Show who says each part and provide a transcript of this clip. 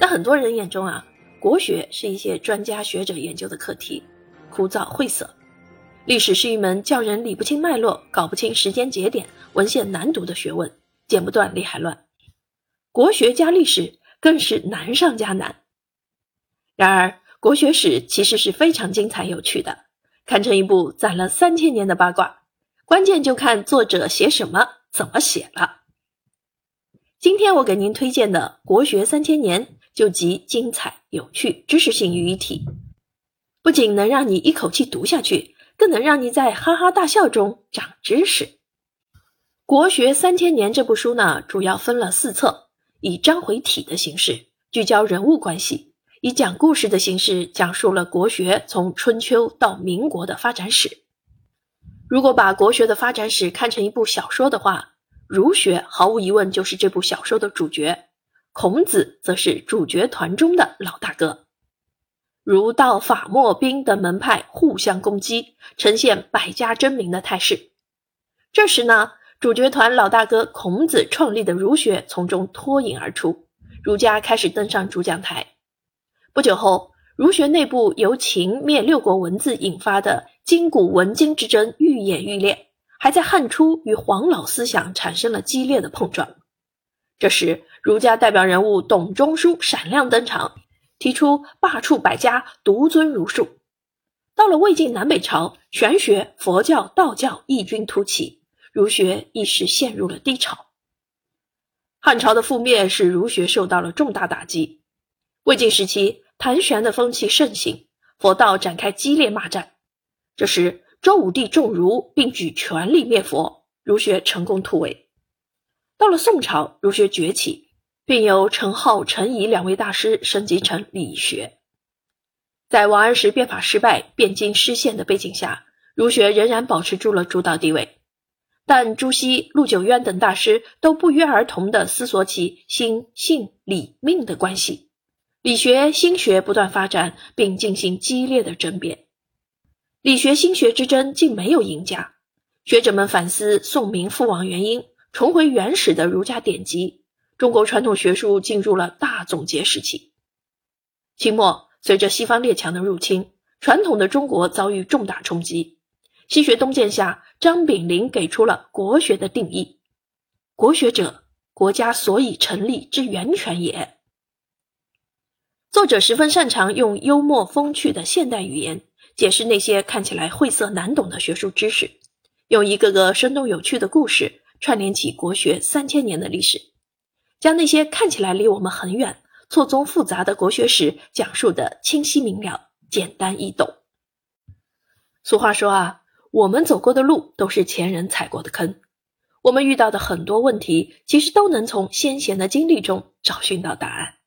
Speaker 1: 在很多人眼中啊，国学是一些专家学者研究的课题，枯燥晦涩；历史是一门叫人理不清脉络、搞不清时间节点、文献难读的学问，剪不断理还乱。国学加历史更是难上加难。然而，国学史其实是非常精彩有趣的，堪称一部攒了三千年的八卦。关键就看作者写什么、怎么写了。今天我给您推荐的《国学三千年》就集精彩、有趣、知识性于一体，不仅能让你一口气读下去，更能让你在哈哈大笑中长知识。《国学三千年》这部书呢，主要分了四册，以章回体的形式聚焦人物关系，以讲故事的形式讲述了国学从春秋到民国的发展史。如果把国学的发展史看成一部小说的话，儒学毫无疑问就是这部小说的主角，孔子则是主角团中的老大哥。儒道法墨兵等门派互相攻击，呈现百家争鸣的态势。这时呢，主角团老大哥孔子创立的儒学从中脱颖而出，儒家开始登上主讲台。不久后，儒学内部由秦灭六国文字引发的。今古文经之争愈演愈烈，还在汉初与黄老思想产生了激烈的碰撞。这时，儒家代表人物董仲舒闪亮登场，提出罢黜百家，独尊儒术。到了魏晋南北朝，玄学、佛教、道教异军突起，儒学一时陷入了低潮。汉朝的覆灭使儒学受到了重大打击。魏晋时期，谭玄的风气盛行，佛道展开激烈骂战。这时，周武帝重儒，并举全力灭佛，儒学成功突围。到了宋朝，儒学崛起，并由程颢、陈颐两位大师升级成理学。在王安石变法失败、汴京失陷的背景下，儒学仍然保持住了主导地位。但朱熹、陆九渊等大师都不约而同地思索起心、性、理、命的关系，理学、心学不断发展，并进行激烈的争辩。理学心学之争竟没有赢家，学者们反思宋明覆亡原因，重回原始的儒家典籍，中国传统学术进入了大总结时期。清末，随着西方列强的入侵，传统的中国遭遇重大冲击。西学东渐下，张炳麟给出了国学的定义：国学者，国家所以成立之源泉也。作者十分擅长用幽默风趣的现代语言。解释那些看起来晦涩难懂的学术知识，用一个个生动有趣的故事串联起国学三千年的历史，将那些看起来离我们很远、错综复杂的国学史讲述的清晰明了、简单易懂。俗话说啊，我们走过的路都是前人踩过的坑，我们遇到的很多问题，其实都能从先贤的经历中找寻到答案。